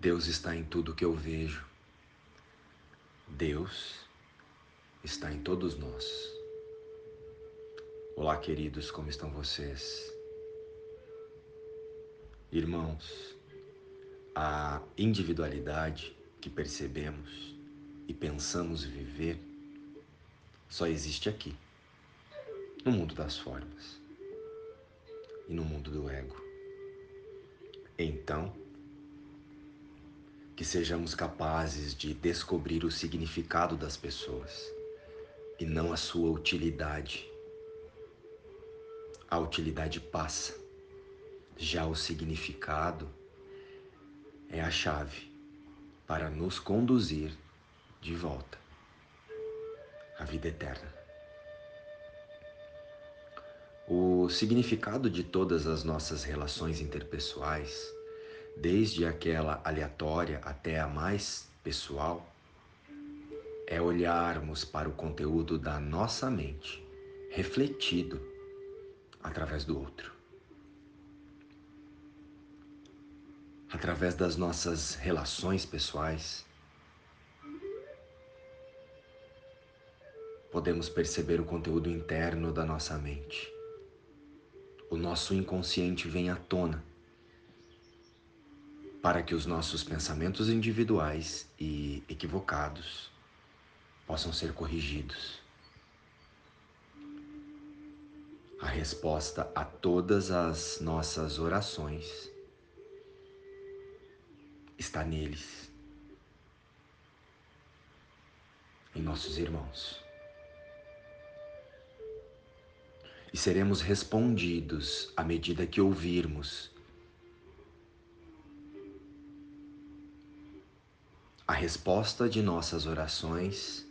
Deus está em tudo que eu vejo. Deus está em todos nós. Olá, queridos, como estão vocês? Irmãos, a individualidade que percebemos e pensamos viver só existe aqui, no mundo das formas e no mundo do ego. Então, que sejamos capazes de descobrir o significado das pessoas e não a sua utilidade. A utilidade passa, já o significado é a chave para nos conduzir de volta à vida eterna. O significado de todas as nossas relações interpessoais desde aquela aleatória até a mais pessoal, é olharmos para o conteúdo da nossa mente refletido através do outro. Através das nossas relações pessoais, podemos perceber o conteúdo interno da nossa mente. O nosso inconsciente vem à tona para que os nossos pensamentos individuais e equivocados possam ser corrigidos. A resposta a todas as nossas orações está neles, em nossos irmãos. E seremos respondidos à medida que ouvirmos a resposta de nossas orações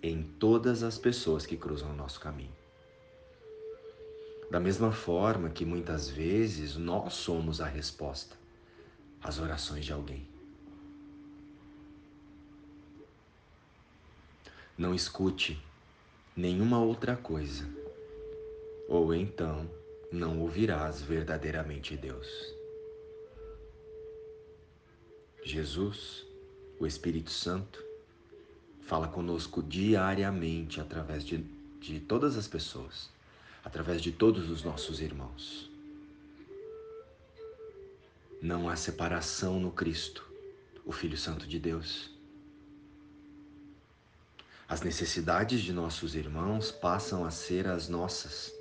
em todas as pessoas que cruzam o nosso caminho. Da mesma forma que muitas vezes nós somos a resposta às orações de alguém. Não escute nenhuma outra coisa, ou então não ouvirás verdadeiramente Deus. Jesus o Espírito Santo fala conosco diariamente através de, de todas as pessoas, através de todos os nossos irmãos. Não há separação no Cristo, o Filho Santo de Deus. As necessidades de nossos irmãos passam a ser as nossas,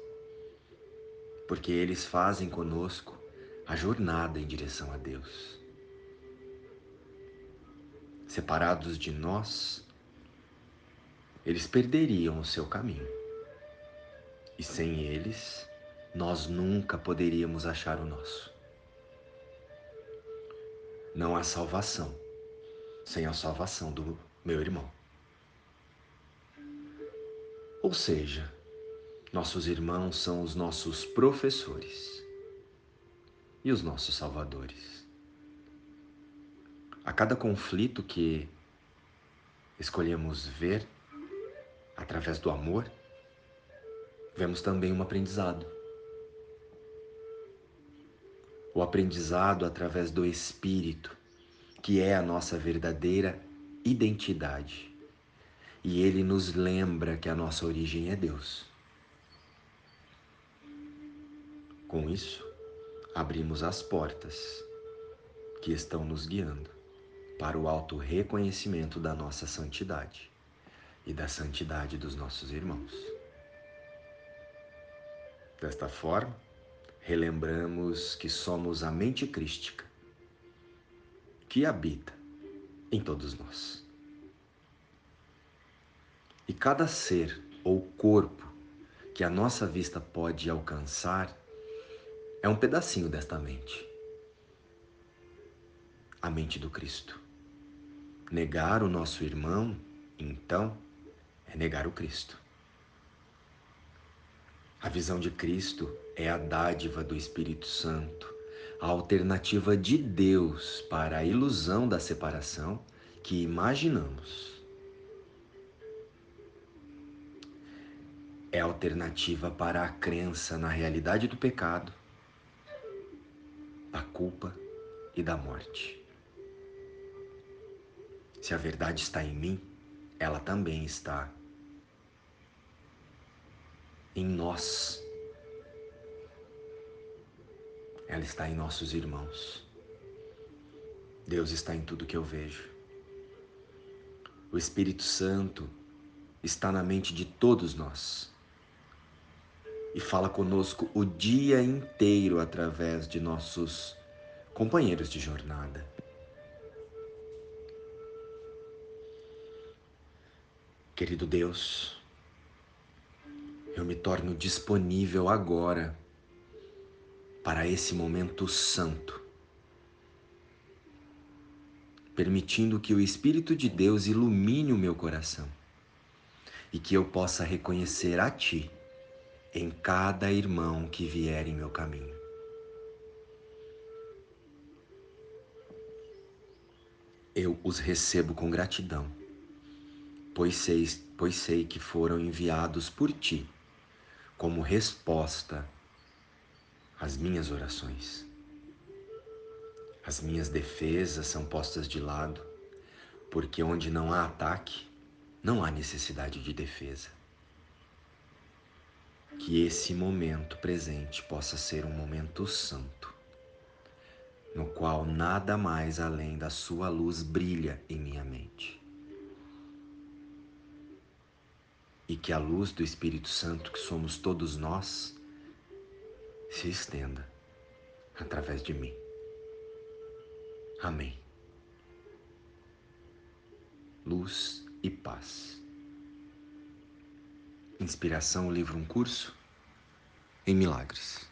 porque eles fazem conosco a jornada em direção a Deus separados de nós, eles perderiam o seu caminho. E sem eles, nós nunca poderíamos achar o nosso. Não há salvação sem a salvação do meu irmão. Ou seja, nossos irmãos são os nossos professores e os nossos salvadores. A cada conflito que escolhemos ver através do amor, vemos também um aprendizado. O aprendizado através do Espírito, que é a nossa verdadeira identidade. E ele nos lembra que a nossa origem é Deus. Com isso, abrimos as portas que estão nos guiando para o auto reconhecimento da nossa santidade e da santidade dos nossos irmãos. Desta forma, relembramos que somos a mente crística que habita em todos nós. E cada ser ou corpo que a nossa vista pode alcançar é um pedacinho desta mente a mente do Cristo. Negar o nosso irmão, então, é negar o Cristo. A visão de Cristo é a dádiva do Espírito Santo, a alternativa de Deus para a ilusão da separação que imaginamos. É a alternativa para a crença na realidade do pecado, da culpa e da morte. Se a verdade está em mim, ela também está em nós. Ela está em nossos irmãos. Deus está em tudo que eu vejo. O Espírito Santo está na mente de todos nós e fala conosco o dia inteiro através de nossos companheiros de jornada. Querido Deus, eu me torno disponível agora para esse momento santo, permitindo que o Espírito de Deus ilumine o meu coração e que eu possa reconhecer a Ti em cada irmão que vier em meu caminho. Eu os recebo com gratidão, pois sei, pois sei que foram enviados por Ti como resposta às minhas orações. As minhas defesas são postas de lado, porque onde não há ataque, não há necessidade de defesa. Que esse momento presente possa ser um momento santo, no qual nada mais além da Sua luz brilha em minha mente. E que a luz do Espírito Santo, que somos todos nós, se estenda através de mim. Amém. Luz e paz. Inspiração, livro Um Curso em Milagres.